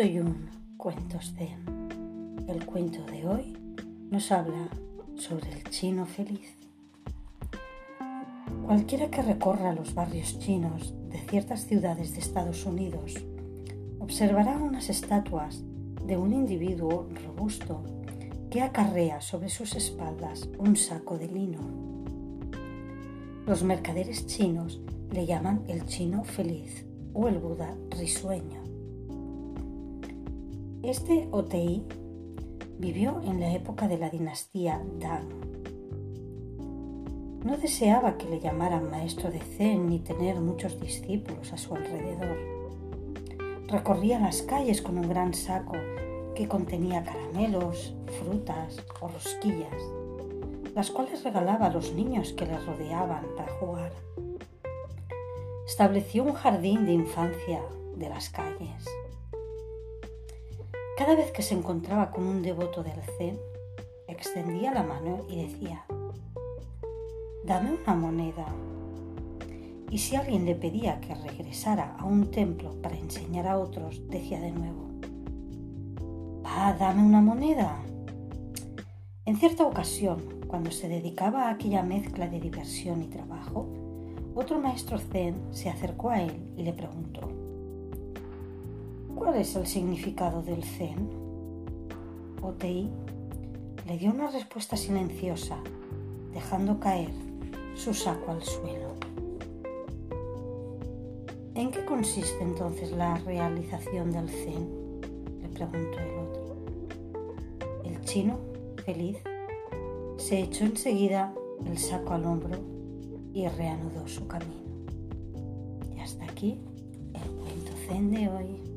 101 Cuentos de El cuento de hoy nos habla sobre el chino feliz. Cualquiera que recorra los barrios chinos de ciertas ciudades de Estados Unidos observará unas estatuas de un individuo robusto que acarrea sobre sus espaldas un saco de lino. Los mercaderes chinos le llaman el chino feliz o el Buda risueño. Este Otei vivió en la época de la dinastía Tang. No deseaba que le llamaran maestro de Zen ni tener muchos discípulos a su alrededor. Recorría las calles con un gran saco que contenía caramelos, frutas o rosquillas, las cuales regalaba a los niños que le rodeaban para jugar. Estableció un jardín de infancia de las calles cada vez que se encontraba con un devoto del Zen, extendía la mano y decía, dame una moneda. Y si alguien le pedía que regresara a un templo para enseñar a otros, decía de nuevo, va, dame una moneda. En cierta ocasión, cuando se dedicaba a aquella mezcla de diversión y trabajo, otro maestro zen se acercó a él y le preguntó, ¿Cuál es el significado del zen? Otei le dio una respuesta silenciosa, dejando caer su saco al suelo. ¿En qué consiste entonces la realización del zen? le preguntó el otro. El chino, feliz, se echó enseguida el saco al hombro y reanudó su camino. Y hasta aquí el cuento zen de hoy.